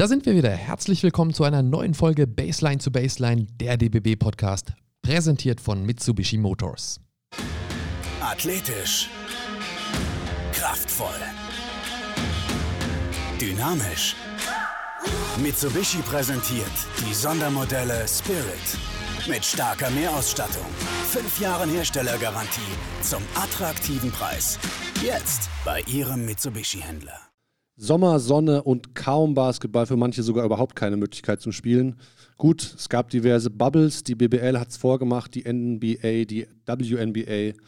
Da sind wir wieder. Herzlich willkommen zu einer neuen Folge Baseline zu Baseline, der DBB Podcast, präsentiert von Mitsubishi Motors. Athletisch. Kraftvoll. Dynamisch. Mitsubishi präsentiert die Sondermodelle Spirit mit starker Mehrausstattung, 5 Jahren Herstellergarantie zum attraktiven Preis. Jetzt bei Ihrem Mitsubishi-Händler. Sommer, Sonne und kaum Basketball, für manche sogar überhaupt keine Möglichkeit zum Spielen. Gut, es gab diverse Bubbles, die BBL hat es vorgemacht, die NBA, die WNBA.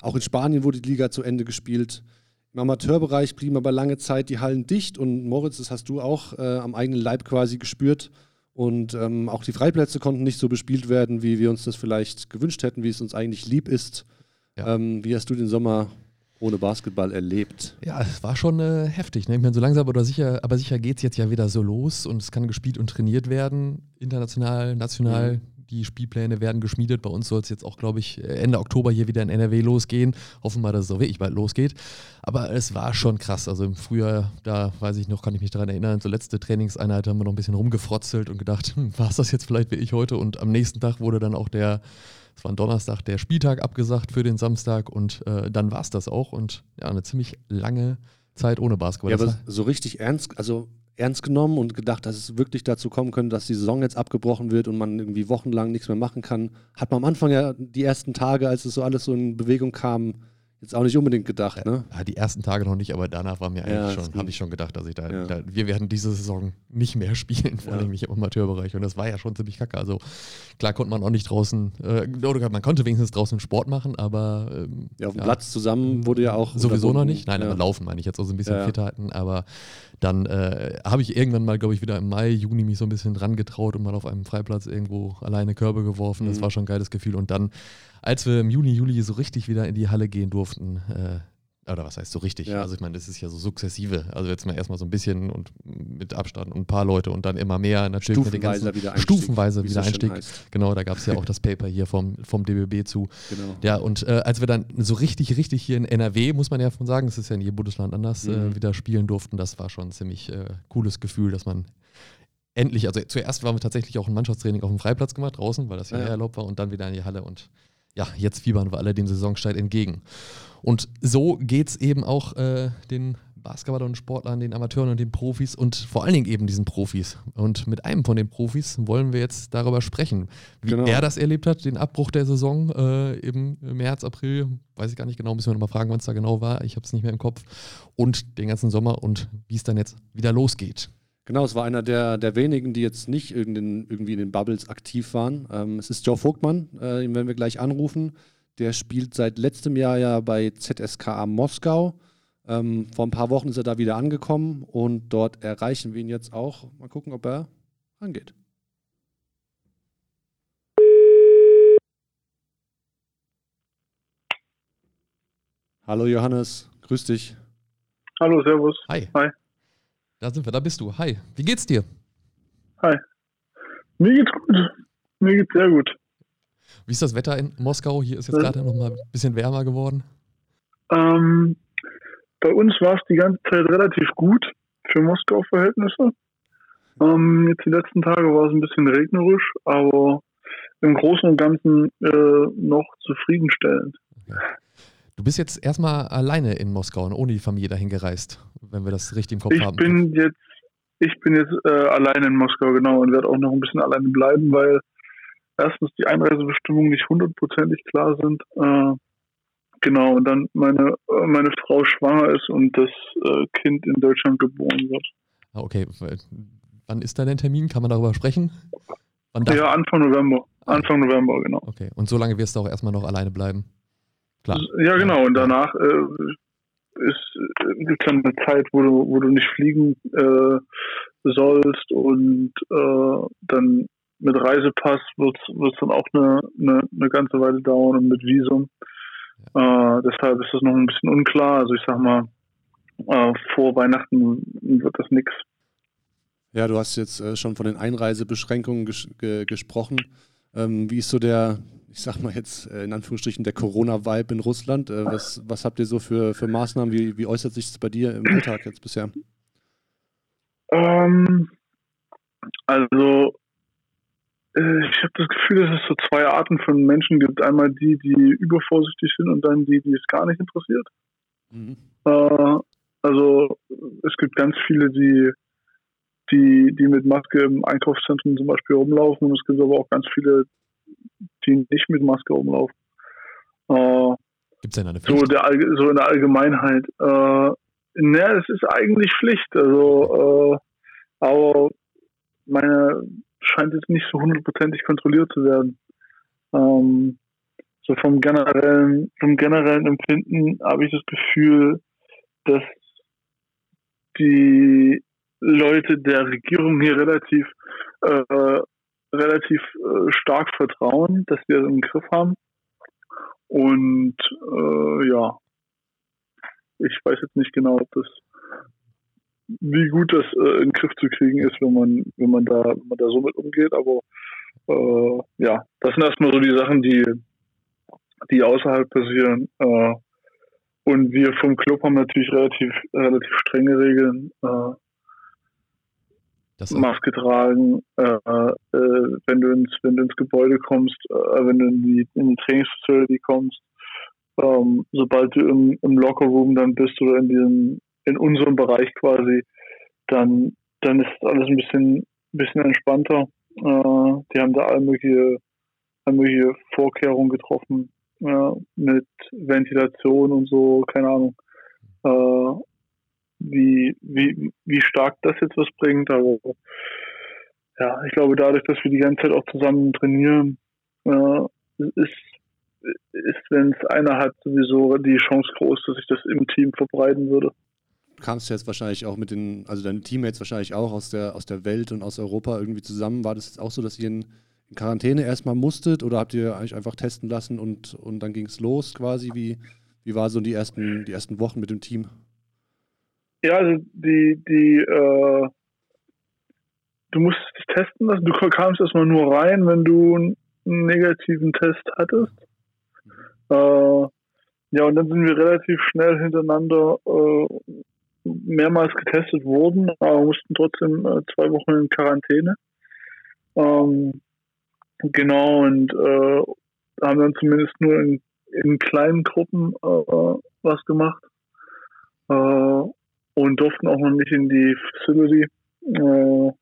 Auch in Spanien wurde die Liga zu Ende gespielt. Im Amateurbereich blieben aber lange Zeit die Hallen dicht und Moritz, das hast du auch äh, am eigenen Leib quasi gespürt. Und ähm, auch die Freiplätze konnten nicht so bespielt werden, wie wir uns das vielleicht gewünscht hätten, wie es uns eigentlich lieb ist. Ja. Ähm, wie hast du den Sommer ohne Basketball erlebt. Ja, es war schon äh, heftig. Ne? Ich meine, so langsam oder sicher, aber sicher geht es jetzt ja wieder so los und es kann gespielt und trainiert werden, international, national. Mhm. Die Spielpläne werden geschmiedet. Bei uns soll es jetzt auch, glaube ich, Ende Oktober hier wieder in NRW losgehen. Hoffen wir, dass es auch wirklich bald losgeht. Aber es war schon krass. Also im Frühjahr, da weiß ich noch, kann ich mich daran erinnern, zur letzte Trainingseinheit haben wir noch ein bisschen rumgefrotzelt und gedacht, hm, war es das jetzt vielleicht wie ich heute? Und am nächsten Tag wurde dann auch der es war ein Donnerstag der Spieltag abgesagt für den Samstag und äh, dann war es das auch und ja, eine ziemlich lange Zeit ohne Basketball. Ja, aber so richtig ernst, also ernst genommen und gedacht, dass es wirklich dazu kommen könnte, dass die Saison jetzt abgebrochen wird und man irgendwie wochenlang nichts mehr machen kann. Hat man am Anfang ja die ersten Tage, als es so alles so in Bewegung kam, Jetzt auch nicht unbedingt gedacht, ne? Ja, die ersten Tage noch nicht, aber danach war mir eigentlich ja, schon, habe ich schon gedacht, dass ich da, ja. da, wir werden diese Saison nicht mehr spielen, vor allem im Amateurbereich. Und das war ja schon ziemlich kacke. Also klar konnte man auch nicht draußen, äh, oder man konnte wenigstens draußen Sport machen, aber ähm, ja, auf dem Platz zusammen wurde ja auch. Sowieso noch nicht. Nein, aber laufen meine ich jetzt, also ein bisschen fit halten, aber dann äh, habe ich irgendwann mal, glaube ich, wieder im Mai, Juni mich so ein bisschen dran getraut und mal auf einem Freiplatz irgendwo alleine Körbe geworfen. Mhm. Das war schon ein geiles Gefühl. Und dann als wir im Juni, Juli so richtig wieder in die Halle gehen durften, äh, oder was heißt so richtig? Ja. Also ich meine, das ist ja so sukzessive. Also jetzt mal erstmal so ein bisschen und mit Abstand und ein paar Leute und dann immer mehr natürlich mit den ganzen wieder stufenweise wieder Einstieg. Genau, da gab es ja auch das Paper hier vom, vom DBB zu. Genau. Ja, und äh, als wir dann so richtig, richtig hier in NRW, muss man ja von sagen, es ist ja in jedem Bundesland anders, äh, mhm. äh, wieder spielen durften, das war schon ein ziemlich äh, cooles Gefühl, dass man endlich, also zuerst waren wir tatsächlich auch ein Mannschaftstraining auf dem Freiplatz gemacht, draußen, weil das ja, ja. erlaubt war und dann wieder in die Halle und ja, jetzt fiebern wir alle dem Saisonstart entgegen. Und so geht es eben auch äh, den Basketballern und Sportlern, den Amateuren und den Profis und vor allen Dingen eben diesen Profis. Und mit einem von den Profis wollen wir jetzt darüber sprechen, wie genau. er das erlebt hat, den Abbruch der Saison äh, im März, April, weiß ich gar nicht genau, müssen wir nochmal fragen, wann es da genau war, ich habe es nicht mehr im Kopf, und den ganzen Sommer und wie es dann jetzt wieder losgeht. Genau, es war einer der, der wenigen, die jetzt nicht in irgendwie in den Bubbles aktiv waren. Ähm, es ist Joe Vogtmann, äh, den werden wir gleich anrufen. Der spielt seit letztem Jahr ja bei ZSKA Moskau. Ähm, vor ein paar Wochen ist er da wieder angekommen und dort erreichen wir ihn jetzt auch. Mal gucken, ob er angeht. Hallo Johannes, grüß dich. Hallo, Servus. Hi. Hi. Da sind wir, da bist du. Hi, wie geht's dir? Hi. Mir geht's gut. Mir geht's sehr gut. Wie ist das Wetter in Moskau? Hier ist jetzt gerade noch mal ein bisschen wärmer geworden. Ähm, bei uns war es die ganze Zeit relativ gut für Moskau-Verhältnisse. Ähm, jetzt die letzten Tage war es ein bisschen regnerisch, aber im Großen und Ganzen äh, noch zufriedenstellend. Okay. Du bist jetzt erstmal alleine in Moskau und ohne die Familie dahin gereist, wenn wir das richtig im Kopf ich haben. Bin jetzt, ich bin jetzt äh, alleine in Moskau, genau, und werde auch noch ein bisschen alleine bleiben, weil erstens die Einreisebestimmungen nicht hundertprozentig klar sind. Äh, genau, und dann meine, äh, meine Frau schwanger ist und das äh, Kind in Deutschland geboren wird. Ah, okay. Wann ist da dein Termin? Kann man darüber sprechen? ja, Anfang November. Anfang November, genau. Okay, und so lange wirst du auch erstmal noch alleine bleiben? Klar. Ja, genau. Und danach äh, ist gibt dann eine Zeit, wo du, wo du nicht fliegen äh, sollst und äh, dann mit Reisepass wird es dann auch eine, eine, eine, ganze Weile dauern und mit Visum. Ja. Äh, deshalb ist das noch ein bisschen unklar. Also ich sag mal, äh, vor Weihnachten wird das nichts. Ja, du hast jetzt äh, schon von den Einreisebeschränkungen ges ge gesprochen. Ähm, wie ist so der, ich sag mal jetzt äh, in Anführungsstrichen, der Corona-Vibe in Russland? Äh, was, was habt ihr so für, für Maßnahmen? Wie, wie äußert sich das bei dir im Alltag jetzt bisher? Ähm, Also äh, ich habe das Gefühl, dass es so zwei Arten von Menschen gibt. Einmal die, die übervorsichtig sind und dann die, die es gar nicht interessiert. Mhm. Äh, also es gibt ganz viele, die, die, die mit Maske im Einkaufszentrum zum Beispiel rumlaufen und es gibt aber auch ganz viele, die nicht mit Maske rumlaufen. Äh, Gibt es denn eine Pflicht? So, der, so in der Allgemeinheit. Äh, ne, es ist eigentlich Pflicht. Also, äh, aber meine scheint jetzt nicht so hundertprozentig kontrolliert zu werden. Ähm, so vom generellen, vom generellen Empfinden habe ich das Gefühl, dass die Leute der Regierung hier relativ äh, relativ äh, stark vertrauen, dass wir das im Griff haben. Und äh, ja, ich weiß jetzt nicht genau, ob das wie gut das äh, in den Griff zu kriegen ist, wenn man, wenn man da, wenn man da so mit umgeht. Aber äh, ja, das sind erstmal so die Sachen, die, die außerhalb passieren. Äh, und wir vom Club haben natürlich relativ, relativ strenge Regeln. Äh, Maske tragen, äh, äh, wenn du ins, wenn du ins Gebäude kommst, äh, wenn du in die, in die Trainingsfacility kommst, ähm, sobald du im, im Lockerroom dann bist oder in diesem in unserem Bereich quasi, dann, dann ist alles ein bisschen, bisschen entspannter. Äh, die haben da all mögliche, all mögliche Vorkehrungen getroffen äh, mit Ventilation und so, keine Ahnung. Wie, wie, wie stark das jetzt was bringt, aber ja, ich glaube, dadurch, dass wir die ganze Zeit auch zusammen trainieren, äh, ist, ist, wenn es einer hat, sowieso die Chance groß, dass sich das im Team verbreiten würde kamst du jetzt wahrscheinlich auch mit den, also deine Teammates wahrscheinlich auch aus der, aus der Welt und aus Europa irgendwie zusammen. War das jetzt auch so, dass ihr in, in Quarantäne erstmal musstet oder habt ihr eigentlich einfach testen lassen und, und dann ging es los quasi? Wie, wie war so die ersten, die ersten Wochen mit dem Team? Ja, also die, die, äh, du musstest dich testen lassen. Du kamst erstmal nur rein, wenn du einen negativen Test hattest. Äh, ja, und dann sind wir relativ schnell hintereinander äh, mehrmals getestet wurden, aber mussten trotzdem äh, zwei Wochen in Quarantäne. Ähm, genau, und äh, haben dann zumindest nur in, in kleinen Gruppen äh, was gemacht äh, und durften auch noch nicht in die Facility. Äh,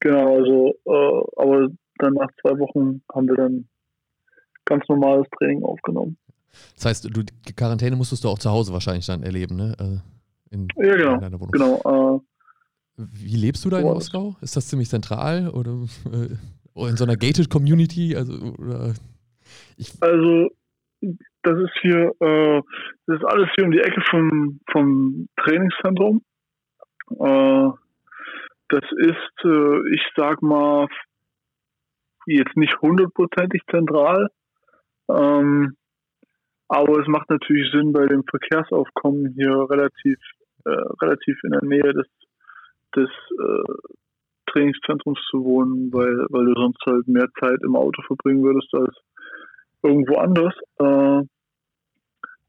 genau, also, äh, aber dann nach zwei Wochen haben wir dann ganz normales Training aufgenommen. Das heißt, du, die Quarantäne musstest du auch zu Hause wahrscheinlich dann erleben, ne? Also in, ja, genau. In deiner Wohnung. genau äh, Wie lebst du da in Moskau? Ist das ziemlich zentral oder, äh, in so einer gated Community? Also, oder, also das ist hier, äh, das ist alles hier um die Ecke vom, vom Trainingszentrum. Äh, das ist, äh, ich sag mal, jetzt nicht hundertprozentig zentral. Ähm, aber es macht natürlich Sinn, bei dem Verkehrsaufkommen hier relativ äh, relativ in der Nähe des, des äh, Trainingszentrums zu wohnen, weil, weil du sonst halt mehr Zeit im Auto verbringen würdest als irgendwo anders. Äh,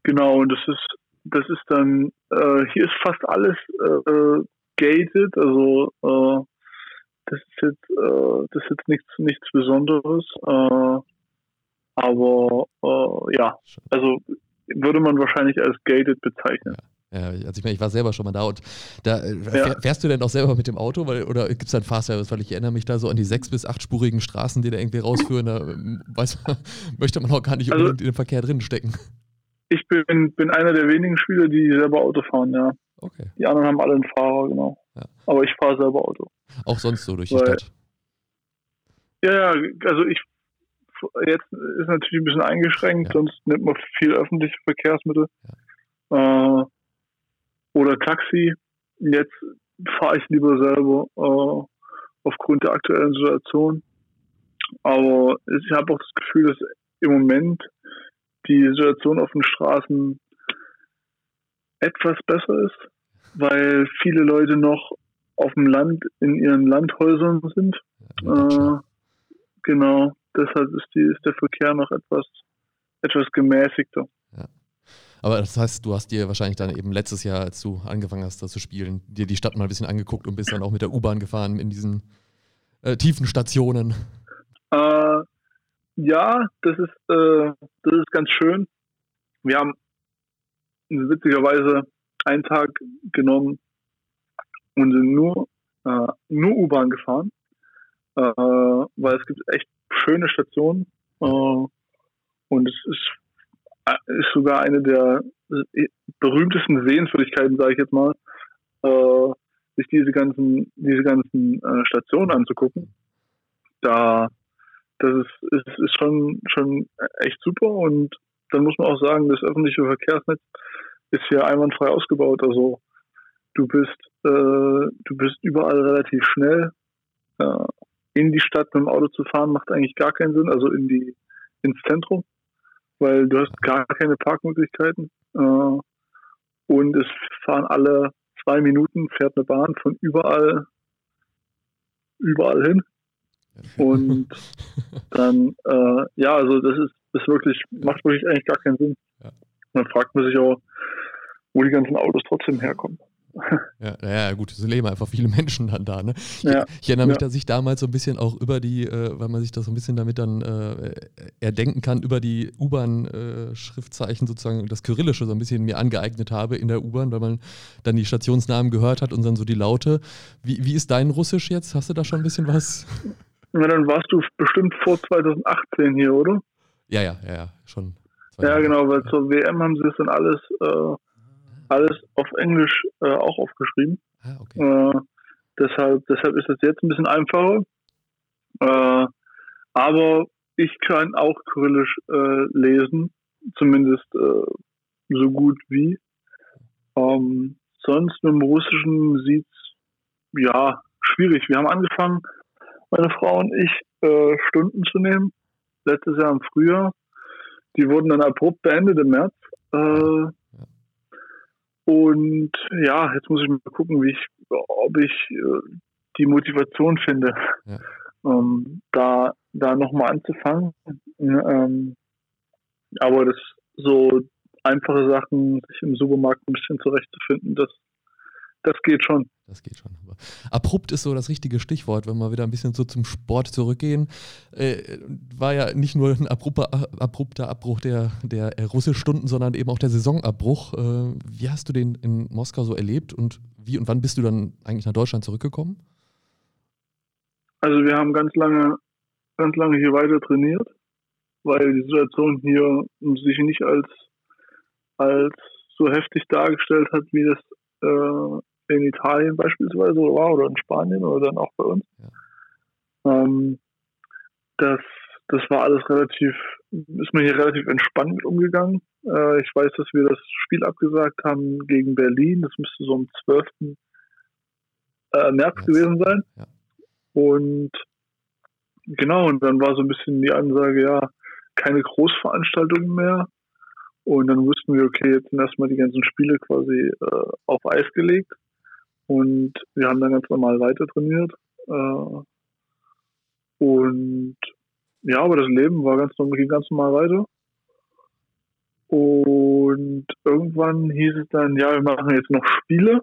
genau, und das ist, das ist dann, äh, hier ist fast alles äh, gated, also äh, das ist jetzt, äh, das ist jetzt nichts, nichts Besonderes. Äh, aber äh, ja, also würde man wahrscheinlich als gated bezeichnen. Ja. Ja, also ich meine, ich war selber schon mal da und da äh, ja. fährst du denn auch selber mit dem Auto weil, oder gibt es da einen Fahrservice? Weil ich erinnere mich da so an die sechs- bis achtspurigen Straßen, die da irgendwie rausführen. Da ähm, weiß man, möchte man auch gar nicht also, unbedingt in den Verkehr drin stecken. Ich bin, bin einer der wenigen Spieler, die selber Auto fahren, ja. Okay. Die anderen haben alle einen Fahrer, genau. Ja. Aber ich fahre selber Auto. Auch sonst so durch die weil, Stadt? Ja, ja, also ich jetzt ist natürlich ein bisschen eingeschränkt, ja. sonst nimmt man viel öffentliche Verkehrsmittel. Äh, oder Taxi. Jetzt fahre ich lieber selber äh, aufgrund der aktuellen Situation. Aber ich habe auch das Gefühl, dass im Moment die Situation auf den Straßen etwas besser ist, weil viele Leute noch auf dem Land in ihren Landhäusern sind. Ja, äh, genau, deshalb ist, die, ist der Verkehr noch etwas, etwas gemäßigter. Aber das heißt, du hast dir wahrscheinlich dann eben letztes Jahr, als du angefangen hast, da zu spielen, dir die Stadt mal ein bisschen angeguckt und bist dann auch mit der U-Bahn gefahren in diesen äh, Tiefenstationen. Äh, ja, das ist, äh, das ist ganz schön. Wir haben witzigerweise einen Tag genommen und sind nur, äh, nur U-Bahn gefahren, äh, weil es gibt echt schöne Stationen äh, und es ist, ist sogar eine der berühmtesten Sehenswürdigkeiten, sage ich jetzt mal, äh, sich diese ganzen, diese ganzen äh, Stationen anzugucken. Da, das ist, ist, ist schon, schon echt super und dann muss man auch sagen, das öffentliche Verkehrsnetz ist hier einwandfrei ausgebaut. Also du bist, äh, du bist überall relativ schnell. Äh, in die Stadt mit dem Auto zu fahren macht eigentlich gar keinen Sinn, also in die, ins Zentrum, weil du hast gar keine Parkmöglichkeiten. Äh, und es fahren alle zwei Minuten fährt eine Bahn von überall, überall hin. Und dann, äh, ja, also das ist, ist wirklich, macht wirklich eigentlich gar keinen Sinn. Ja. Man fragt man sich auch, wo die ganzen Autos trotzdem herkommen. Ja, ja, gut, es leben einfach viele Menschen dann da. Ne? Ich, ja, ich erinnere mich, ja. dass ich damals so ein bisschen auch über die, äh, weil man sich das so ein bisschen damit dann äh, erdenken kann, über die U-Bahn-Schriftzeichen äh, sozusagen das Kyrillische so ein bisschen mir angeeignet habe in der U-Bahn, weil man dann die Stationsnamen gehört hat und dann so die Laute. Wie, wie ist dein Russisch jetzt? Hast du da schon ein bisschen was? Na, dann warst du bestimmt vor 2018 hier, oder? Ja, ja, ja, ja schon. Ja, genau, weil zur WM haben sie es dann alles äh, alles auf Englisch äh, auch aufgeschrieben. Ah, okay. äh, deshalb, deshalb ist es jetzt ein bisschen einfacher. Äh, aber ich kann auch Kyrillisch äh, lesen, zumindest äh, so gut wie. Ähm, sonst mit dem Russischen sieht es ja schwierig. Wir haben angefangen, meine Frau und ich, äh, Stunden zu nehmen. Letztes Jahr im Frühjahr. Die wurden dann abrupt beendet im März. Und ja, jetzt muss ich mal gucken, wie ich, ob ich äh, die Motivation finde, ja. ähm, da, da nochmal anzufangen. Ähm, aber das so einfache Sachen, sich im Supermarkt ein bisschen zurechtzufinden, das, das geht schon. Das geht schon. Aber abrupt ist so das richtige Stichwort, wenn wir wieder ein bisschen so zum Sport zurückgehen. Äh, war ja nicht nur ein abrupter, abrupter Abbruch der, der Russischstunden, sondern eben auch der Saisonabbruch. Äh, wie hast du den in Moskau so erlebt und wie und wann bist du dann eigentlich nach Deutschland zurückgekommen? Also wir haben ganz lange, ganz lange hier weiter trainiert, weil die Situation hier sich nicht als, als so heftig dargestellt hat, wie das äh, in Italien beispielsweise war oder in Spanien oder dann auch bei uns. Ja. Ähm, das, das war alles relativ, ist man hier relativ entspannt mit umgegangen. Äh, ich weiß, dass wir das Spiel abgesagt haben gegen Berlin. Das müsste so am 12. Äh, März ja. gewesen sein. Ja. Und genau, und dann war so ein bisschen die Ansage, ja, keine Großveranstaltungen mehr. Und dann wussten wir, okay, jetzt sind erstmal die ganzen Spiele quasi äh, auf Eis gelegt. Und wir haben dann ganz normal weiter trainiert. Äh, und ja, aber das Leben war ganz, ging ganz normal weiter. Und irgendwann hieß es dann, ja, wir machen jetzt noch Spiele.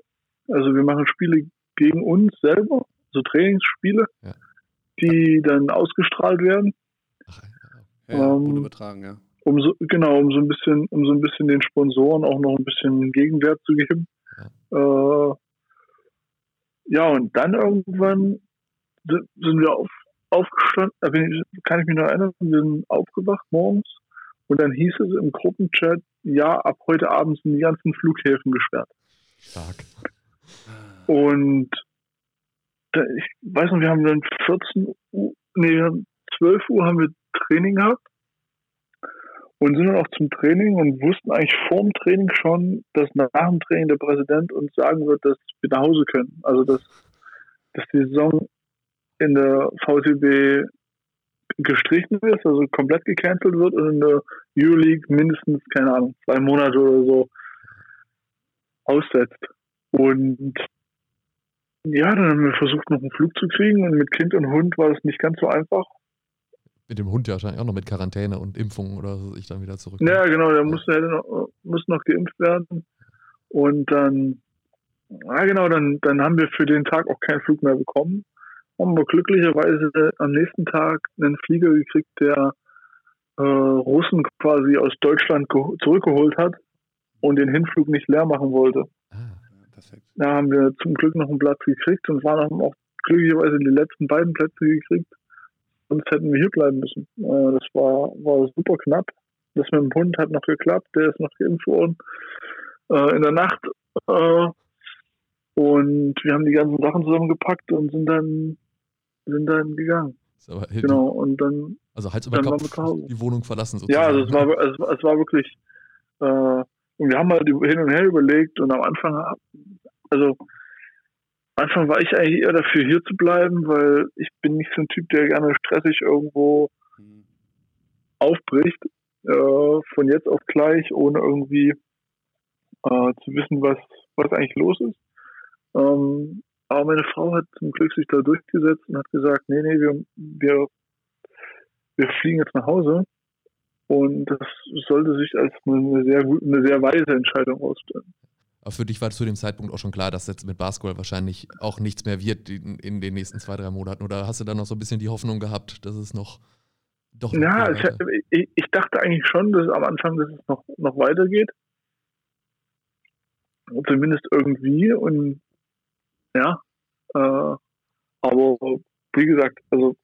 Also wir machen Spiele gegen uns selber, so Trainingsspiele, ja. die dann ausgestrahlt werden. Ach, ja, ähm, übertragen, ja. Um so, genau, um so ein bisschen, um so ein bisschen den Sponsoren auch noch ein bisschen Gegenwert zu geben. Ja. Äh, ja, und dann irgendwann sind wir auf, aufgestanden, da kann ich mich noch erinnern, wir sind aufgewacht morgens und dann hieß es im Gruppenchat, ja, ab heute Abend sind die ganzen Flughäfen gesperrt. Stark. Und da, ich weiß noch, wir haben dann 14 Uhr, nee, 12 Uhr haben wir Training gehabt und sind dann auch zum Training und wussten eigentlich vor dem Training schon, dass nach dem Training der Präsident uns sagen wird, dass wir nach Hause können. Also dass, dass die Saison in der VTB gestrichen ist, also komplett gecancelt wird und in der Euroleague mindestens, keine Ahnung, zwei Monate oder so aussetzt. Und ja, dann haben wir versucht, noch einen Flug zu kriegen und mit Kind und Hund war das nicht ganz so einfach mit dem Hund ja wahrscheinlich auch noch mit Quarantäne und Impfungen oder so ich dann wieder zurück. Ja, genau, der muss, der noch, muss noch geimpft werden. Und dann, ja genau, dann, dann haben wir für den Tag auch keinen Flug mehr bekommen. haben wir glücklicherweise am nächsten Tag einen Flieger gekriegt, der äh, Russen quasi aus Deutschland zurückgeholt hat und den Hinflug nicht leer machen wollte. Ah, perfekt. Da haben wir zum Glück noch einen Platz gekriegt und waren auch glücklicherweise die letzten beiden Plätze gekriegt. Sonst hätten wir hier bleiben müssen. Äh, das war, war super knapp. Das mit dem Hund hat noch geklappt, der ist noch geimpft worden. Äh, in der Nacht. Äh, und wir haben die ganzen Sachen zusammengepackt und sind dann, sind dann gegangen. genau, und dann. Also Hals über Kopf die Wohnung verlassen sozusagen. Ja, also es war, es, es war wirklich. Äh, und wir haben halt hin und her überlegt und am Anfang, also Anfang war ich eigentlich eher dafür, hier zu bleiben, weil ich bin nicht so ein Typ, der gerne stressig irgendwo mhm. aufbricht, äh, von jetzt auf gleich, ohne irgendwie äh, zu wissen, was, was eigentlich los ist. Ähm, aber meine Frau hat zum Glück sich da durchgesetzt und hat gesagt, nee, nee, wir, wir, wir fliegen jetzt nach Hause. Und das sollte sich als eine sehr, eine sehr weise Entscheidung ausstellen. Aber für dich war zu dem Zeitpunkt auch schon klar, dass jetzt mit Basketball wahrscheinlich auch nichts mehr wird in, in den nächsten zwei, drei Monaten. Oder hast du da noch so ein bisschen die Hoffnung gehabt, dass es noch doch. Ja, ich, ich, dachte eigentlich schon, dass am Anfang, dass es noch, noch weitergeht. Zumindest irgendwie. Und ja, äh, aber wie gesagt, also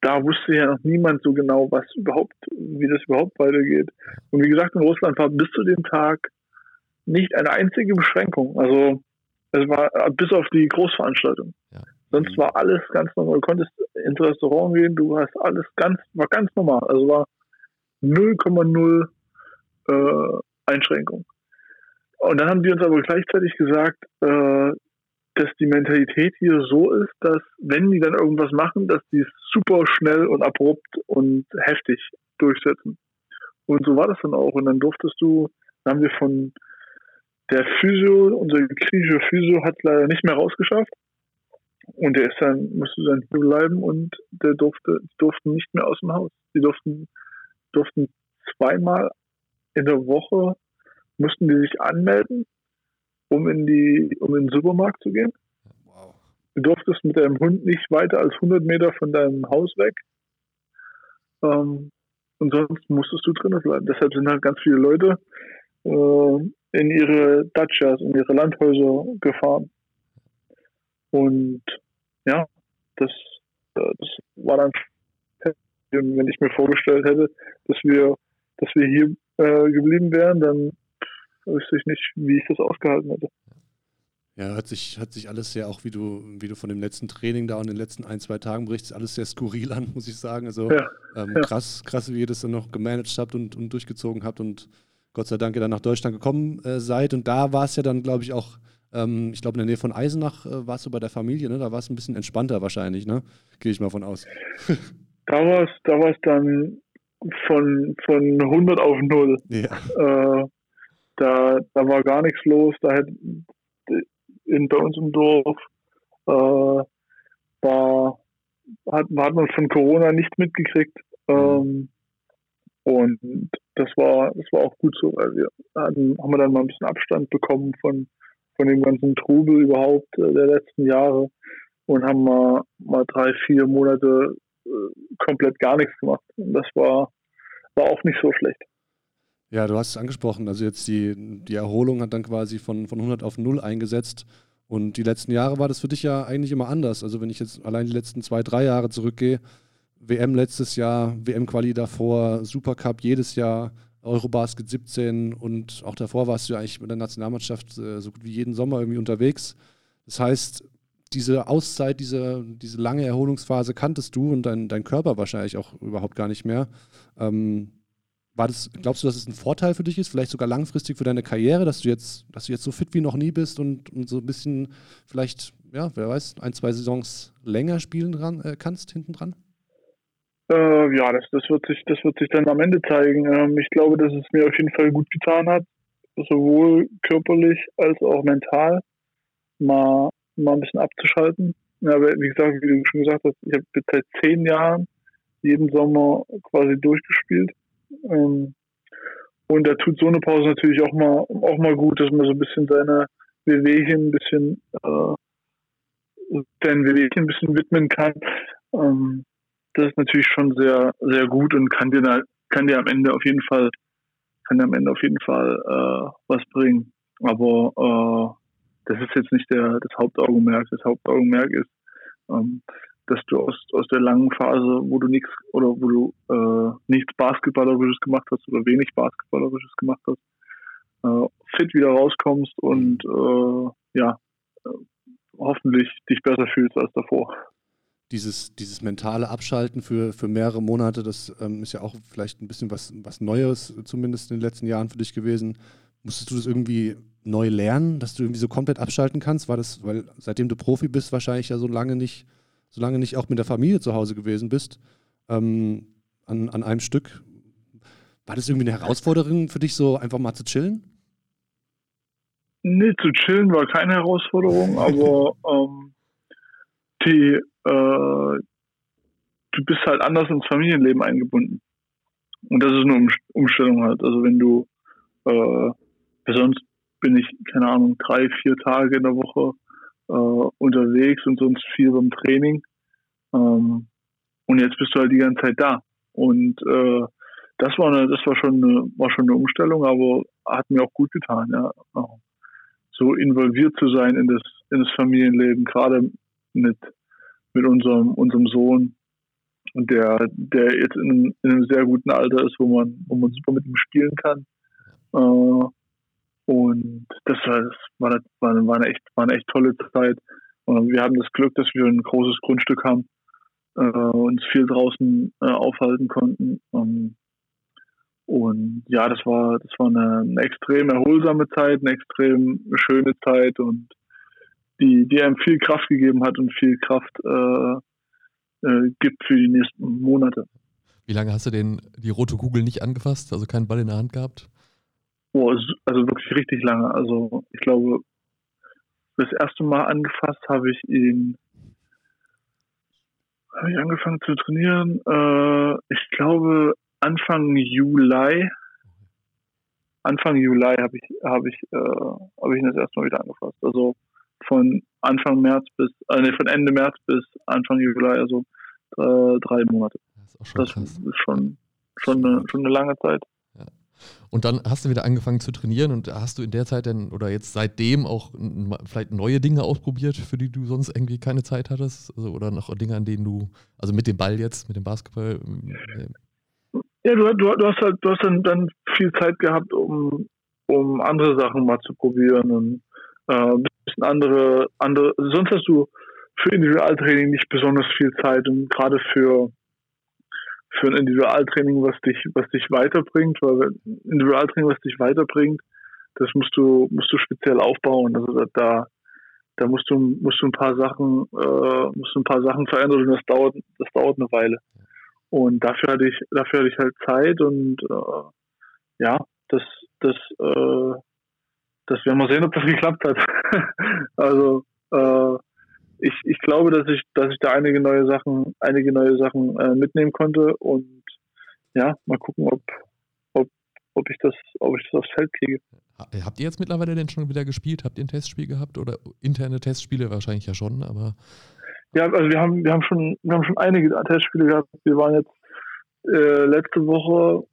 da wusste ja noch niemand so genau, was überhaupt, wie das überhaupt weitergeht. Und wie gesagt, in Russland war bis zu dem Tag nicht eine einzige Beschränkung. Also es war bis auf die Großveranstaltung. Ja. Sonst mhm. war alles ganz normal. Du konntest ins Restaurant gehen, du hast alles ganz, war ganz normal. Also war 0,0 äh, Einschränkung. Und dann haben die uns aber gleichzeitig gesagt, äh, dass die Mentalität hier so ist, dass wenn die dann irgendwas machen, dass die es super schnell und abrupt und heftig durchsetzen. Und so war das dann auch. Und dann durftest du, dann haben wir von der Physio, unser griechischer Physio hat es leider nicht mehr rausgeschafft. Und der ist dann, musste dann hier bleiben und der durfte, durften nicht mehr aus dem Haus. Die durften, durften zweimal in der Woche mussten die sich anmelden um in die, um in den Supermarkt zu gehen. Wow. Du durftest mit deinem Hund nicht weiter als 100 Meter von deinem Haus weg. Ähm, und sonst musstest du drinnen bleiben. Deshalb sind halt ganz viele Leute äh, in ihre Dachas, in ihre Landhäuser gefahren. Und ja, das, äh, das war dann, wenn ich mir vorgestellt hätte, dass wir, dass wir hier äh, geblieben wären, dann wüsste ich nicht, wie ich das ausgehalten hätte. Ja, hat sich, hat sich alles sehr auch, wie du, wie du von dem letzten Training da und den letzten ein, zwei Tagen berichtest, alles sehr skurril an, muss ich sagen. Also ja, ähm, ja. krass, krass, wie ihr das dann noch gemanagt habt und, und durchgezogen habt und Gott sei Dank ihr dann nach Deutschland gekommen äh, seid. Und da war es ja dann, glaube ich, auch, ähm, ich glaube, in der Nähe von Eisenach äh, warst du bei der Familie, ne? Da war es ein bisschen entspannter wahrscheinlich, ne? Gehe ich mal von aus. da war es da war's dann von, von 100 auf 0. Ja. Äh, da, da war gar nichts los. Da hat in, bei uns im Dorf äh, war, hat, hat man von Corona nicht mitgekriegt. Ähm, und das war, das war auch gut so, weil wir hatten, haben wir dann mal ein bisschen Abstand bekommen von, von dem ganzen Trubel überhaupt äh, der letzten Jahre und haben mal, mal drei, vier Monate äh, komplett gar nichts gemacht. Und das war, war auch nicht so schlecht. Ja, du hast es angesprochen. Also jetzt die, die Erholung hat dann quasi von, von 100 auf 0 eingesetzt. Und die letzten Jahre war das für dich ja eigentlich immer anders. Also wenn ich jetzt allein die letzten zwei, drei Jahre zurückgehe, WM letztes Jahr, WM-Quali davor, Supercup jedes Jahr, Eurobasket 17 und auch davor warst du ja eigentlich mit der Nationalmannschaft äh, so gut wie jeden Sommer irgendwie unterwegs. Das heißt, diese Auszeit, diese, diese lange Erholungsphase kanntest du und dein, dein Körper wahrscheinlich auch überhaupt gar nicht mehr. Ähm, war das, glaubst du, dass es ein Vorteil für dich ist, vielleicht sogar langfristig für deine Karriere, dass du jetzt, dass du jetzt so fit wie noch nie bist und, und so ein bisschen vielleicht, ja, wer weiß, ein, zwei Saisons länger spielen dran, äh, kannst hinten dran? Äh, ja, das, das, wird sich, das wird sich dann am Ende zeigen. Ähm, ich glaube, dass es mir auf jeden Fall gut getan hat, sowohl körperlich als auch mental, mal, mal ein bisschen abzuschalten. Ja, wie gesagt, wie du schon gesagt hast, ich habe seit zehn Jahren jeden Sommer quasi durchgespielt ähm, und da tut so eine Pause natürlich auch mal, auch mal gut, dass man so ein bisschen seine Wehwehchen ein bisschen äh, der NWD ein bisschen widmen kann, ähm, das ist natürlich schon sehr, sehr gut und kann dir, kann dir am Ende auf jeden Fall, kann dir am Ende auf jeden Fall äh, was bringen. Aber äh, das ist jetzt nicht der, das Hauptaugenmerk. Das Hauptaugenmerk ist, ähm, dass du aus, aus der langen Phase, wo du nichts oder wo du äh, nichts Basketballerisches gemacht hast oder wenig Basketballerisches gemacht hast, äh, fit wieder rauskommst und äh, ja, äh, hoffentlich dich besser fühlst als davor. Dieses, dieses mentale Abschalten für, für mehrere Monate, das ähm, ist ja auch vielleicht ein bisschen was, was Neues, zumindest in den letzten Jahren für dich gewesen. Musstest du das irgendwie neu lernen, dass du irgendwie so komplett abschalten kannst? War das, weil seitdem du Profi bist, wahrscheinlich ja so lange nicht, so lange nicht auch mit der Familie zu Hause gewesen bist, ähm, an, an einem Stück. War das irgendwie eine Herausforderung für dich, so einfach mal zu chillen? Nee, zu chillen war keine Herausforderung, aber ähm, die, äh, du bist halt anders ins Familienleben eingebunden. Und das ist eine Umstellung halt. Also wenn du äh, sonst bin ich, keine Ahnung, drei, vier Tage in der Woche äh, unterwegs und sonst viel beim Training. Ähm, und jetzt bist du halt die ganze Zeit da. Und äh, das war eine, das war schon eine, war schon eine Umstellung, aber hat mir auch gut getan, ja. So involviert zu sein in das, in das Familienleben, gerade mit, mit unserem, unserem Sohn, der, der jetzt in einem, in einem sehr guten Alter ist, wo man, wo man super mit ihm spielen kann. Äh, und das war, das war, eine, war, eine, echt, war eine echt tolle Zeit. Und wir haben das Glück, dass wir ein großes Grundstück haben, äh, uns viel draußen äh, aufhalten konnten. Um, und ja, das war, das war eine, eine, extrem erholsame Zeit, eine extrem schöne Zeit und die, die einem viel Kraft gegeben hat und viel Kraft äh, äh, gibt für die nächsten Monate. Wie lange hast du den, die rote Kugel nicht angefasst, also keinen Ball in der Hand gehabt? Oh, also wirklich richtig lange. Also ich glaube, das erste Mal angefasst habe ich ihn, habe ich angefangen zu trainieren. Äh, ich glaube Anfang Juli. Anfang Juli habe ich habe ich äh, habe ich ihn das erste Mal wieder angefasst. Also von Anfang März bis äh, nee, von Ende März bis Anfang Juli, also äh, drei Monate. Das ist, das ist schon schon eine, schon eine lange Zeit. Und dann hast du wieder angefangen zu trainieren und hast du in der Zeit dann oder jetzt seitdem auch vielleicht neue Dinge ausprobiert, für die du sonst irgendwie keine Zeit hattest? Also, oder noch Dinge, an denen du, also mit dem Ball jetzt, mit dem Basketball? Äh, ja, du, du, du hast halt, du hast dann, dann viel Zeit gehabt, um, um andere Sachen mal zu probieren und äh, ein bisschen andere, andere, sonst hast du für Individualtraining nicht besonders viel Zeit und gerade für für ein Individualtraining, was dich, was dich weiterbringt, weil Individualtraining, was dich weiterbringt, das musst du, musst du speziell aufbauen. Also da, da musst du, musst du ein paar Sachen, äh, musst du ein paar Sachen verändern und das dauert, das dauert eine Weile. Und dafür hatte ich, dafür hatte ich halt Zeit und äh, ja, das, das, äh, das werden wir sehen, ob das geklappt hat. also äh, ich, ich glaube, dass ich, dass ich da einige neue Sachen, einige neue Sachen äh, mitnehmen konnte und ja, mal gucken, ob, ob, ob ich das, ob ich das aufs Feld kriege. Habt ihr jetzt mittlerweile denn schon wieder gespielt? Habt ihr ein Testspiel gehabt oder interne Testspiele wahrscheinlich ja schon, aber ja, also wir haben, wir haben schon, wir haben schon einige Testspiele gehabt. Wir waren jetzt äh, letzte Woche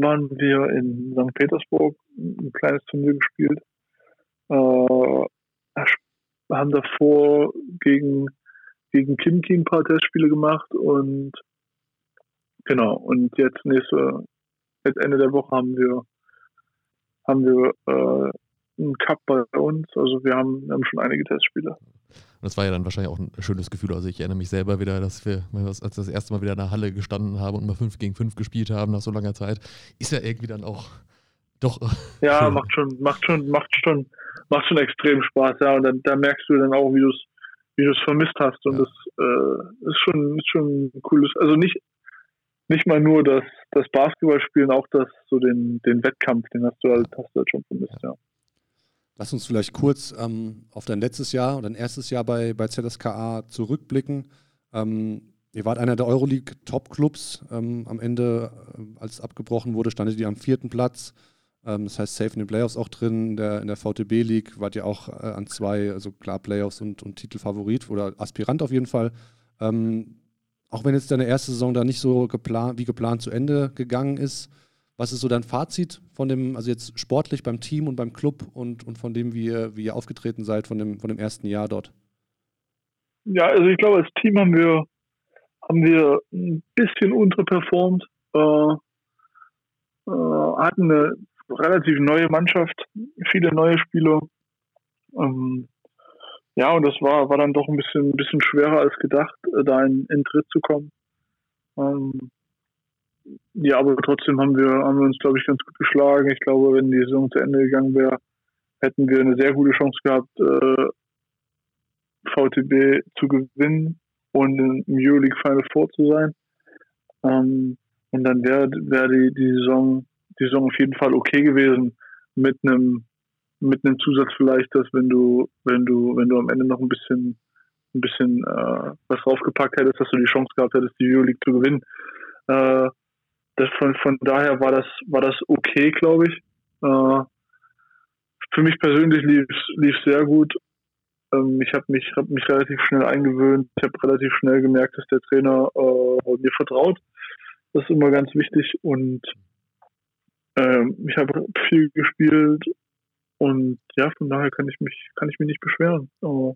waren wir in St. Petersburg ein kleines Turnier gespielt. Äh, haben davor gegen, gegen Kimki ein paar Testspiele gemacht und genau, und jetzt nächste, jetzt Ende der Woche haben wir haben wir äh, einen Cup bei uns. Also wir haben, wir haben schon einige Testspiele. Und das war ja dann wahrscheinlich auch ein schönes Gefühl. Also ich erinnere mich selber wieder, dass wir, als das erste Mal wieder in der Halle gestanden haben und mal 5 gegen 5 gespielt haben nach so langer Zeit, ist ja irgendwie dann auch doch. Ja, macht schon, macht schon, macht schon, macht schon extrem Spaß, ja. Und dann, da merkst du dann auch, wie du es wie du es vermisst hast. Und ja. das äh, ist schon ist schon ein cooles, also nicht nicht mal nur das, das Basketballspielen, auch das so den, den Wettkampf, den hast du halt, hast du halt schon vermisst, ja. Lass uns vielleicht kurz ähm, auf dein letztes Jahr oder dein erstes Jahr bei, bei ZSKA zurückblicken. Ähm, ihr wart einer der Euroleague-Top-Clubs. Ähm, am Ende, äh, als abgebrochen wurde, standet ihr am vierten Platz. Ähm, das heißt, safe in den Playoffs auch drin. In der, in der VTB League wart ihr auch äh, an zwei, also klar Playoffs und, und Titelfavorit oder Aspirant auf jeden Fall. Ähm, auch wenn jetzt deine erste Saison da nicht so geplant, wie geplant zu Ende gegangen ist, was ist so dein Fazit von dem, also jetzt sportlich beim Team und beim Club und, und von dem, wie ihr, wie ihr aufgetreten seid, von dem, von dem ersten Jahr dort? Ja, also ich glaube, als Team haben wir, haben wir ein bisschen unterperformt, äh, äh, hatten eine relativ neue Mannschaft, viele neue Spieler. Ähm, ja, und das war, war dann doch ein bisschen, ein bisschen schwerer als gedacht, äh, da in, in Tritt zu kommen. Ähm, ja, aber trotzdem haben wir, haben wir uns, glaube ich, ganz gut geschlagen. Ich glaube, wenn die Saison zu Ende gegangen wäre, hätten wir eine sehr gute Chance gehabt, äh, VTB zu gewinnen und im Euroleague Final Four zu sein. Ähm, und dann wäre wär die, die Saison, die Saison auf jeden Fall okay gewesen mit einem mit einem Zusatz vielleicht, dass wenn du, wenn du, wenn du am Ende noch ein bisschen, ein bisschen äh, was draufgepackt hättest, dass du die Chance gehabt hättest, die Euroleague zu gewinnen. Äh, das von, von daher war das, war das okay, glaube ich. Äh, für mich persönlich lief es sehr gut. Ähm, ich habe mich, hab mich relativ schnell eingewöhnt. Ich habe relativ schnell gemerkt, dass der Trainer äh, mir vertraut. Das ist immer ganz wichtig. Und ähm, ich habe viel gespielt und ja, von daher kann ich mich, kann ich mich nicht beschweren. Aber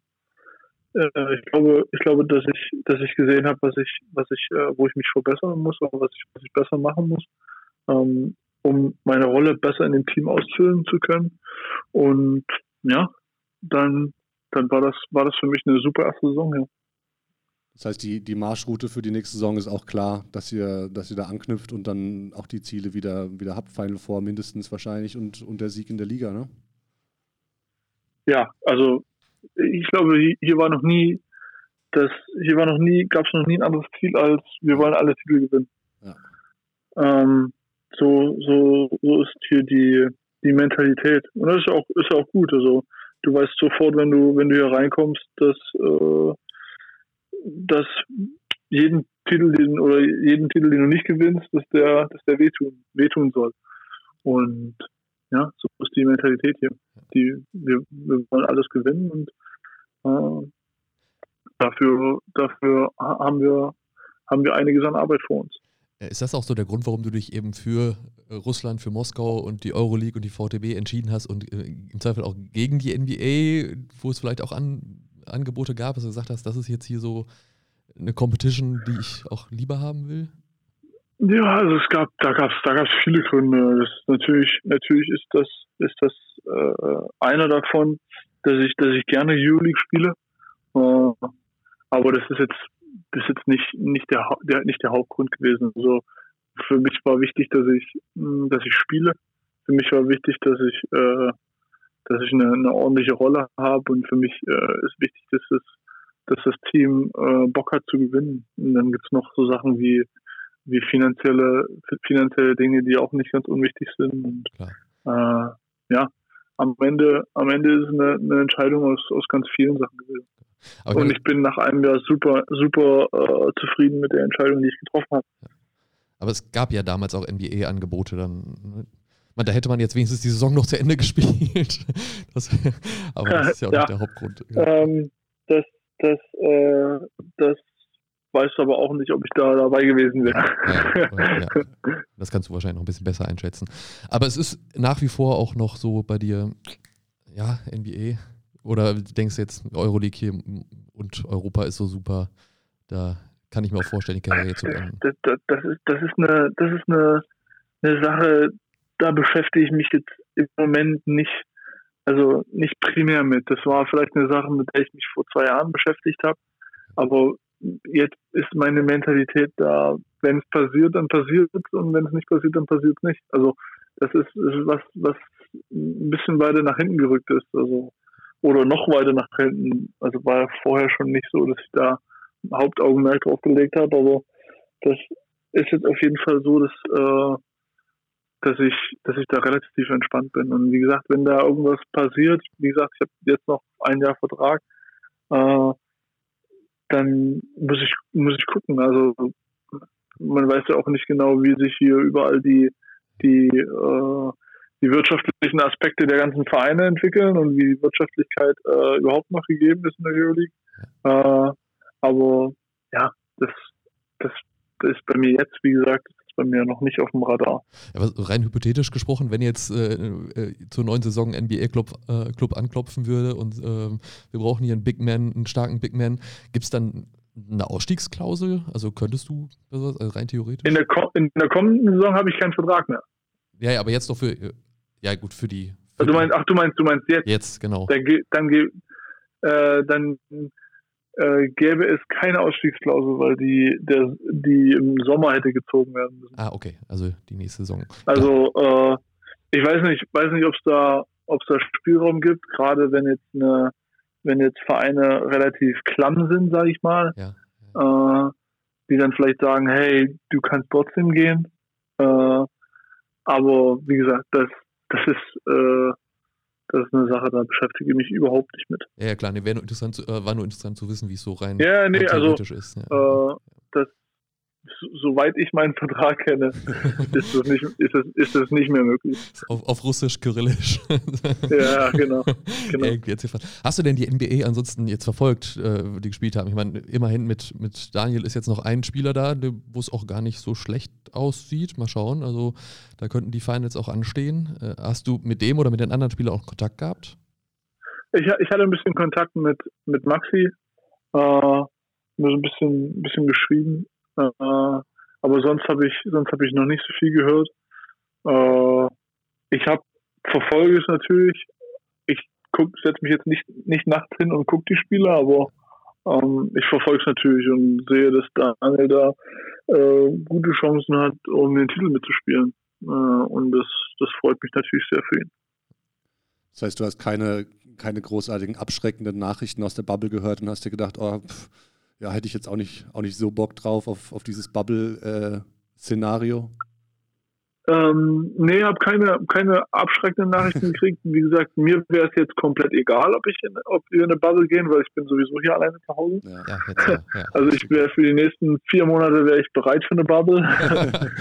äh, ich glaube, ich glaube, dass ich, dass ich gesehen habe, was ich, was ich, äh, wo ich mich verbessern muss oder was ich, was ich besser machen muss, ähm, um meine Rolle besser in dem Team ausfüllen zu können. Und ja, dann, dann war das, war das für mich eine super erste Saison. Ja. Das heißt, die, die Marschroute für die nächste Saison ist auch klar, dass ihr, dass ihr da anknüpft und dann auch die Ziele wieder, wieder habt, Final Four mindestens wahrscheinlich und, und der Sieg in der Liga, ne? Ja, also ich glaube, hier war noch nie, das, hier war noch nie, gab es noch nie ein anderes Ziel als wir wollen alle Titel gewinnen. Ja. Ähm, so, so, so ist hier die, die Mentalität. Und das ist auch, ist auch gut. Also du weißt sofort, wenn du, wenn du hier reinkommst, dass, äh, dass jeden Titel, den, oder jeden Titel, den du nicht gewinnst, dass der, dass der wehtun, wehtun soll. Und ja, so ist die Mentalität hier. Die, wir, wir wollen alles gewinnen und äh, dafür, dafür haben wir, haben wir einiges an Arbeit vor uns. Äh, ist das auch so der Grund, warum du dich eben für äh, Russland, für Moskau und die Euroleague und die VTB entschieden hast und äh, im Zweifel auch gegen die NBA, wo es vielleicht auch an, Angebote gab, dass du gesagt hast, das ist jetzt hier so eine Competition, die ich auch lieber haben will? Ja, also es gab, da gab es, da gab es viele Gründe. Das natürlich, natürlich ist das, ist das äh, einer davon, dass ich, dass ich gerne Euroleague spiele. Äh, aber das ist jetzt, das ist jetzt nicht, nicht der, der, nicht der Hauptgrund gewesen. Also für mich war wichtig, dass ich, hm, dass ich spiele. Für mich war wichtig, dass ich, äh, dass ich eine, eine ordentliche Rolle habe und für mich äh, ist wichtig, dass es, dass das Team äh, Bock hat zu gewinnen. Und dann gibt's noch so Sachen wie wie finanzielle, finanzielle Dinge, die auch nicht ganz unwichtig sind. Und äh, ja, am Ende, am Ende ist eine, eine Entscheidung aus, aus ganz vielen Sachen gewesen. Okay. Und ich bin nach einem Jahr super, super äh, zufrieden mit der Entscheidung, die ich getroffen habe. Aber es gab ja damals auch NBA-Angebote dann. Ne? Man, da hätte man jetzt wenigstens die Saison noch zu Ende gespielt. Das, aber das ist ja auch ja. nicht der Hauptgrund. Ja. Ähm, das, das, äh, das weiß aber auch nicht, ob ich da dabei gewesen wäre. Ja, ja, das kannst du wahrscheinlich noch ein bisschen besser einschätzen. Aber es ist nach wie vor auch noch so bei dir, ja, NBA. Oder denkst du jetzt, Euroleague hier und Europa ist so super, da kann ich mir auch vorstellen, die Karriere zu beenden. Das, das, das, ist, das ist, eine, das ist eine, eine Sache, da beschäftige ich mich jetzt im Moment nicht, also nicht primär mit. Das war vielleicht eine Sache, mit der ich mich vor zwei Jahren beschäftigt habe. Aber jetzt ist meine Mentalität da, wenn es passiert, dann passiert es und wenn es nicht passiert, dann passiert es nicht. Also das ist, ist, was, was ein bisschen weiter nach hinten gerückt ist, also oder noch weiter nach hinten. Also war vorher schon nicht so, dass ich da Hauptaugenmerk drauf gelegt habe, aber das ist jetzt auf jeden Fall so, dass äh, dass ich, dass ich da relativ entspannt bin. Und wie gesagt, wenn da irgendwas passiert, wie gesagt, ich habe jetzt noch ein Jahr Vertrag, äh, dann muss ich, muss ich gucken. Also man weiß ja auch nicht genau, wie sich hier überall die, die, äh, die wirtschaftlichen Aspekte der ganzen Vereine entwickeln und wie die Wirtschaftlichkeit äh, überhaupt noch gegeben ist in der Euroleague. Äh, aber ja, das, das, das ist bei mir jetzt, wie gesagt, bei mir noch nicht auf dem Radar. Ja, rein hypothetisch gesprochen, wenn jetzt äh, äh, zur neuen Saison NBA-Club äh, Club anklopfen würde und äh, wir brauchen hier einen Big Man, einen starken Big Man, gibt es dann eine Ausstiegsklausel? Also könntest du also rein theoretisch? In der, in der kommenden Saison habe ich keinen Vertrag mehr. Ja, ja, aber jetzt doch für, ja gut, für die. Für also du meinst, ach, du meinst, du meinst jetzt? Jetzt, genau. Dann, dann, äh, dann äh, gäbe es keine Ausstiegsklausel, weil die, der, die im Sommer hätte gezogen werden müssen. Ah, okay, also die nächste Saison. Also äh, ich weiß nicht, weiß nicht, ob es da, ob es da Spielraum gibt, gerade wenn jetzt eine, wenn jetzt Vereine relativ klamm sind, sage ich mal, ja. äh, die dann vielleicht sagen, hey, du kannst trotzdem gehen. Äh, aber wie gesagt, das, das ist äh, das ist eine Sache, da beschäftige ich mich überhaupt nicht mit. Ja, klar, nee, nur interessant, äh, war nur interessant zu wissen, wie es so rein ja, nee, also, ist. Ja. Äh, das, soweit ich meinen Vertrag kenne, ist das nicht, ist das, ist das nicht mehr möglich. Auf, auf Russisch, Kyrillisch. ja, genau. genau. Hast du denn die NBA ansonsten jetzt verfolgt, äh, die gespielt haben? Ich meine, immerhin mit, mit Daniel ist jetzt noch ein Spieler da, wo es auch gar nicht so schlecht aussieht. Mal schauen. Also da könnten die Finals auch anstehen. Äh, hast du mit dem oder mit den anderen Spielern auch Kontakt gehabt? Ich, ich hatte ein bisschen Kontakt mit, mit Maxi. Äh, so ein bisschen, ein bisschen geschrieben. Äh, aber sonst habe ich, sonst habe ich noch nicht so viel gehört. Äh, ich habe verfolge es natürlich. Ich setze mich jetzt nicht, nicht nachts hin und gucke die Spiele, aber ähm, ich verfolge es natürlich und sehe, dass Daniel da äh, gute Chancen hat, um den Titel mitzuspielen. Äh, und das, das freut mich natürlich sehr für ihn. Das heißt, du hast keine, keine großartigen abschreckenden Nachrichten aus der Bubble gehört und hast dir gedacht, oh, pff, ja, hätte ich jetzt auch nicht, auch nicht so Bock drauf auf, auf dieses Bubble-Szenario? Äh, ähm, nee, habe keine, keine abschreckenden Nachrichten gekriegt. Wie gesagt, mir wäre es jetzt komplett egal, ob ich in, ob wir in eine Bubble gehen, weil ich bin sowieso hier alleine zu Hause. Ja, ja, ja, also ich wäre für die nächsten vier Monate wäre ich bereit für eine Bubble.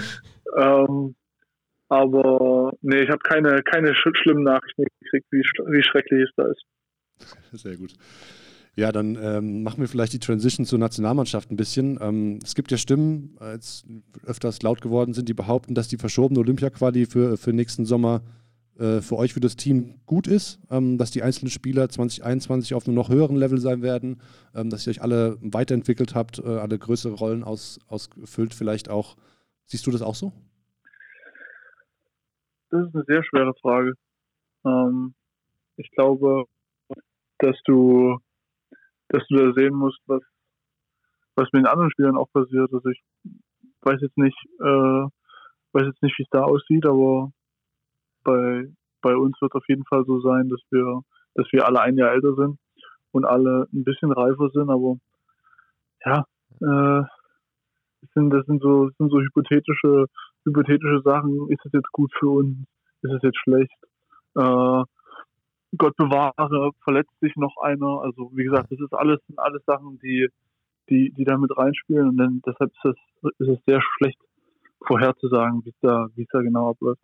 ähm, aber nee, ich habe keine, keine sch schlimmen Nachrichten gekriegt, wie, wie schrecklich es da ist. Sehr gut. Ja, dann ähm, machen wir vielleicht die Transition zur Nationalmannschaft ein bisschen. Ähm, es gibt ja Stimmen, als öfters laut geworden sind, die behaupten, dass die verschobene Olympia-Quali für, für nächsten Sommer äh, für euch, für das Team gut ist, ähm, dass die einzelnen Spieler 2021 auf einem noch höheren Level sein werden, ähm, dass ihr euch alle weiterentwickelt habt, äh, alle größere Rollen aus, ausfüllt vielleicht auch. Siehst du das auch so? Das ist eine sehr schwere Frage. Ähm, ich glaube, dass du dass du da sehen musst, was, was mit den anderen Spielern auch passiert. Also ich weiß jetzt nicht, äh, weiß jetzt nicht, wie es da aussieht, aber bei, bei uns wird auf jeden Fall so sein, dass wir, dass wir alle ein Jahr älter sind und alle ein bisschen reifer sind, aber ja, äh, das sind, das sind so, das sind so hypothetische, hypothetische Sachen. Ist es jetzt gut für uns? Ist es jetzt schlecht? Äh, Gott bewahre, verletzt sich noch einer. Also wie gesagt, das ist alles, sind alles Sachen, die, die, die da mit reinspielen und dann deshalb ist es, ist es sehr schlecht vorherzusagen, wie es da, wie es da genau abläuft.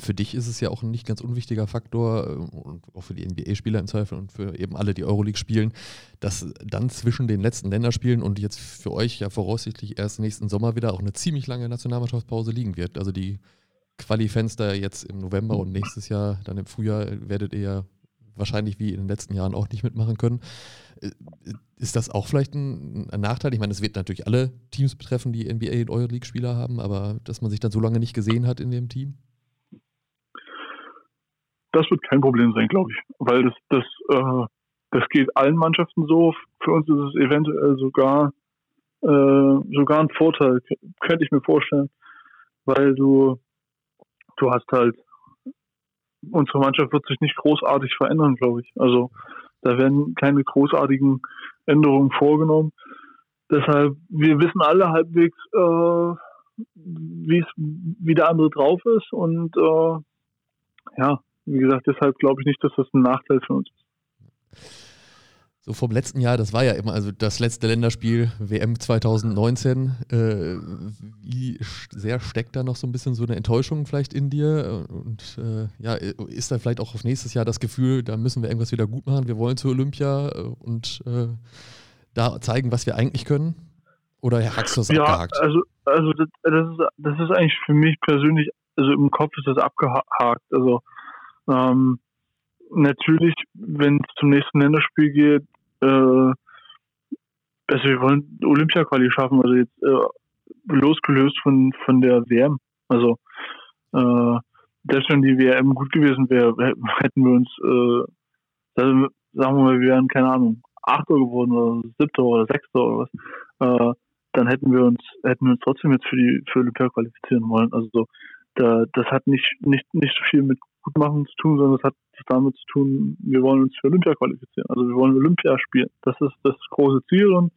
Für dich ist es ja auch ein nicht ganz unwichtiger Faktor äh, und auch für die NBA-Spieler im Zweifel und für eben alle, die Euroleague spielen, dass dann zwischen den letzten Länderspielen und jetzt für euch ja voraussichtlich erst nächsten Sommer wieder auch eine ziemlich lange Nationalmannschaftspause liegen wird. Also die Quali-Fenster jetzt im November und nächstes Jahr, dann im Frühjahr, werdet ihr wahrscheinlich wie in den letzten Jahren auch nicht mitmachen können. Äh, ist das auch vielleicht ein, ein Nachteil? Ich meine, es wird natürlich alle Teams betreffen, die NBA und Euroleague-Spieler haben, aber dass man sich dann so lange nicht gesehen hat in dem Team? Das wird kein Problem sein, glaube ich, weil das, das, äh, das geht allen Mannschaften so. Für uns ist es eventuell sogar, äh, sogar ein Vorteil, könnte ich mir vorstellen, weil du du hast halt, unsere Mannschaft wird sich nicht großartig verändern, glaube ich. Also da werden keine großartigen Änderungen vorgenommen. Deshalb, wir wissen alle halbwegs, äh, wie der andere drauf ist und äh, ja, wie gesagt, deshalb glaube ich nicht, dass das ein Nachteil für uns ist. So vom letzten Jahr, das war ja immer, also das letzte Länderspiel, WM 2019. Äh, wie sehr steckt da noch so ein bisschen so eine Enttäuschung vielleicht in dir? Und äh, ja, ist da vielleicht auch auf nächstes Jahr das Gefühl, da müssen wir irgendwas wieder gut machen, wir wollen zur Olympia äh, und äh, da zeigen, was wir eigentlich können? Oder hast du das ja, abgehakt? Also, also das, das, ist, das ist eigentlich für mich persönlich, also im Kopf ist das abgehakt. Also ähm, natürlich, wenn es zum nächsten Länderspiel geht, äh, also wir wollen Olympia-Quali schaffen, also jetzt äh, losgelöst von, von der WM. Also äh, selbst wenn die WM gut gewesen wäre, hätten wir uns, äh, also sagen wir mal, wir wären, keine Ahnung, Achter geworden oder Siebter oder Sechster oder was, äh, dann hätten wir uns, hätten wir uns trotzdem jetzt für die für Olympia qualifizieren wollen. Also da, das hat nicht, nicht, nicht so viel mit Gutmachen zu tun, sondern das hat damit zu tun, wir wollen uns für Olympia qualifizieren. Also wir wollen Olympia spielen. Das ist das große Ziel und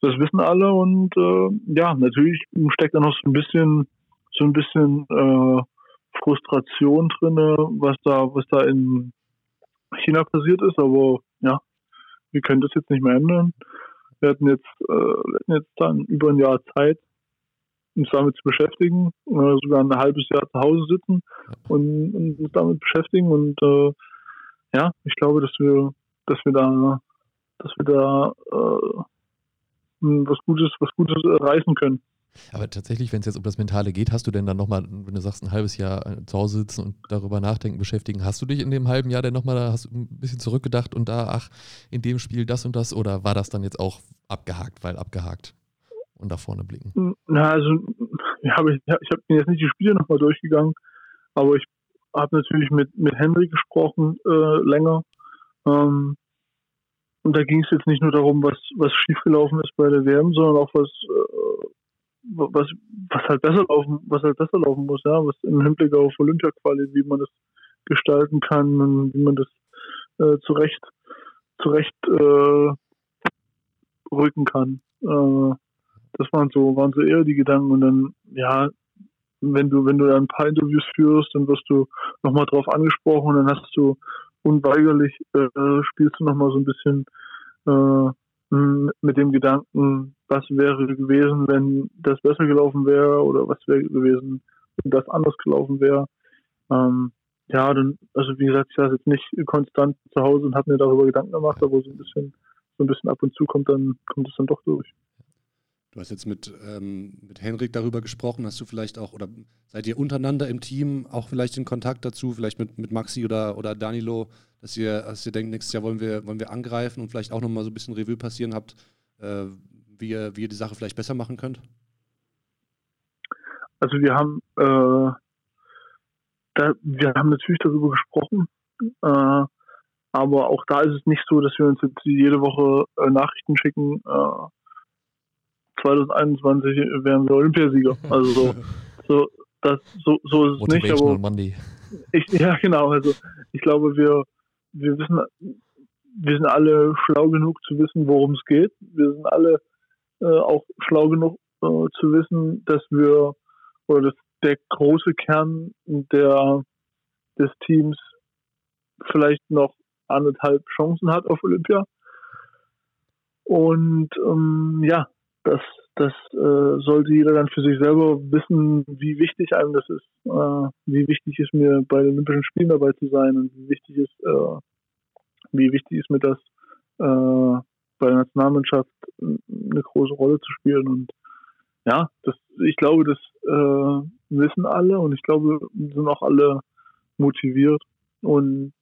das wissen alle und äh, ja, natürlich steckt da noch so ein bisschen so ein bisschen äh, Frustration drin, was da, was da in China passiert ist, aber ja, wir können das jetzt nicht mehr ändern. Wir hatten jetzt, äh, wir hatten jetzt dann über ein Jahr Zeit, uns damit zu beschäftigen, äh, sogar ein halbes Jahr zu Hause sitzen und, und uns damit beschäftigen. Und äh, ja, ich glaube, dass wir, dass wir da, dass wir da äh, was Gutes, was Gutes erreichen können. Aber tatsächlich, wenn es jetzt um das Mentale geht, hast du denn dann nochmal, wenn du sagst, ein halbes Jahr äh, zu Hause sitzen und darüber nachdenken, beschäftigen, hast du dich in dem halben Jahr denn nochmal, hast du ein bisschen zurückgedacht und da, ach, in dem Spiel das und das oder war das dann jetzt auch abgehakt, weil abgehakt? Und da vorne blicken? Na, also ja, ich, ich habe jetzt nicht die Spiele nochmal durchgegangen, aber ich habe natürlich mit, mit Henry gesprochen äh, länger. Ähm, und da ging es jetzt nicht nur darum, was, was schiefgelaufen ist bei der WM, sondern auch was, äh, was, was halt besser laufen, was halt besser laufen muss, ja, was im Hinblick auf Olympia-Quali, wie man das gestalten kann und wie man das äh, zurecht, zurecht äh, rücken kann. Äh, das waren so, waren so eher die Gedanken und dann, ja, wenn du, wenn du dann ein paar Interviews führst, dann wirst du nochmal drauf angesprochen und dann hast du unweigerlich, äh, spielst du nochmal so ein bisschen äh, mit dem Gedanken, was wäre gewesen, wenn das besser gelaufen wäre oder was wäre gewesen, wenn das anders gelaufen wäre. Ähm, ja, dann, also wie gesagt, ich saß jetzt nicht konstant zu Hause und habe mir darüber Gedanken gemacht, aber so ein bisschen, so ein bisschen ab und zu kommt dann, kommt es dann doch durch. Du hast jetzt mit, ähm, mit Henrik darüber gesprochen. Hast du vielleicht auch, oder seid ihr untereinander im Team auch vielleicht in Kontakt dazu, vielleicht mit, mit Maxi oder, oder Danilo, dass ihr, dass ihr denkt, nächstes Jahr wollen wir, wollen wir angreifen und vielleicht auch nochmal so ein bisschen Revue passieren habt, äh, wie, ihr, wie ihr die Sache vielleicht besser machen könnt? Also wir haben, äh, da, wir haben natürlich darüber gesprochen, äh, aber auch da ist es nicht so, dass wir uns jetzt jede Woche äh, Nachrichten schicken, äh, 2021 wären wir Olympiasieger. Also so, so, das, so, so ist es nicht. Aber Monday. Ich, ja, genau. Also ich glaube, wir, wir wissen, wir sind alle schlau genug zu wissen, worum es geht. Wir sind alle äh, auch schlau genug äh, zu wissen, dass wir oder dass der große Kern der des Teams vielleicht noch anderthalb Chancen hat auf Olympia. Und ähm, ja, das, das äh, sollte jeder dann für sich selber wissen, wie wichtig einem das ist, äh, wie wichtig ist mir bei den Olympischen Spielen dabei zu sein und wie wichtig ist, äh, wie wichtig ist mir das äh, bei der Nationalmannschaft eine große Rolle zu spielen. Und ja, das, ich glaube, das äh, wissen alle und ich glaube, sind auch alle motiviert. Und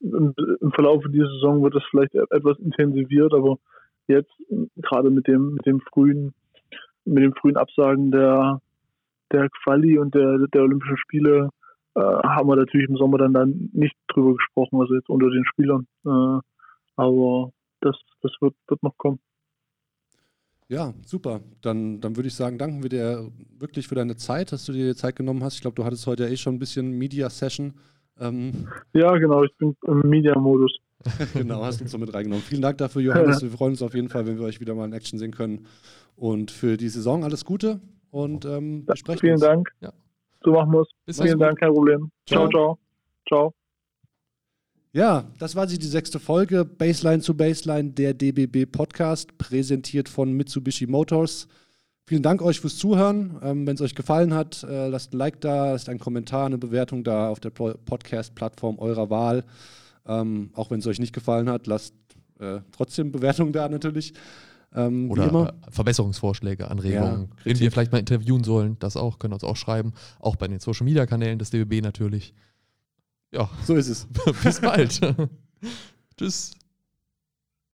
im, im Verlauf dieser Saison wird das vielleicht etwas intensiviert, aber jetzt gerade mit dem, mit dem frühen, mit dem frühen Absagen der, der Quali und der, der Olympischen Spiele äh, haben wir natürlich im Sommer dann, dann nicht drüber gesprochen, also jetzt unter den Spielern. Äh, aber das, das wird, wird noch kommen. Ja, super. Dann, dann würde ich sagen, danken wir dir wirklich für deine Zeit, dass du dir Zeit genommen hast. Ich glaube, du hattest heute ja eh schon ein bisschen Media-Session. Ähm ja, genau, ich bin im Media-Modus. genau, hast uns so mit reingenommen. Vielen Dank dafür, Johannes. Wir freuen uns auf jeden Fall, wenn wir euch wieder mal in Action sehen können. Und für die Saison alles Gute und ähm, wir sprechen Vielen uns. Dank. Ja. So machen wir es. Vielen Dank, kein Problem. Ciao, ciao. Ciao. Ja, das war sie, die sechste Folge. Baseline zu Baseline, der DBB Podcast, präsentiert von Mitsubishi Motors. Vielen Dank euch fürs Zuhören. Ähm, Wenn es euch gefallen hat, äh, lasst ein Like da, lasst einen Kommentar, eine Bewertung da auf der Podcast-Plattform eurer Wahl. Ähm, auch wenn es euch nicht gefallen hat, lasst äh, trotzdem Bewertung da natürlich. Ähm, Oder Verbesserungsvorschläge, Anregungen, ja, wen wir vielleicht mal interviewen sollen, das auch, können uns auch schreiben. Auch bei den Social Media Kanälen des DBB natürlich. Ja. So ist es. Bis bald. Tschüss.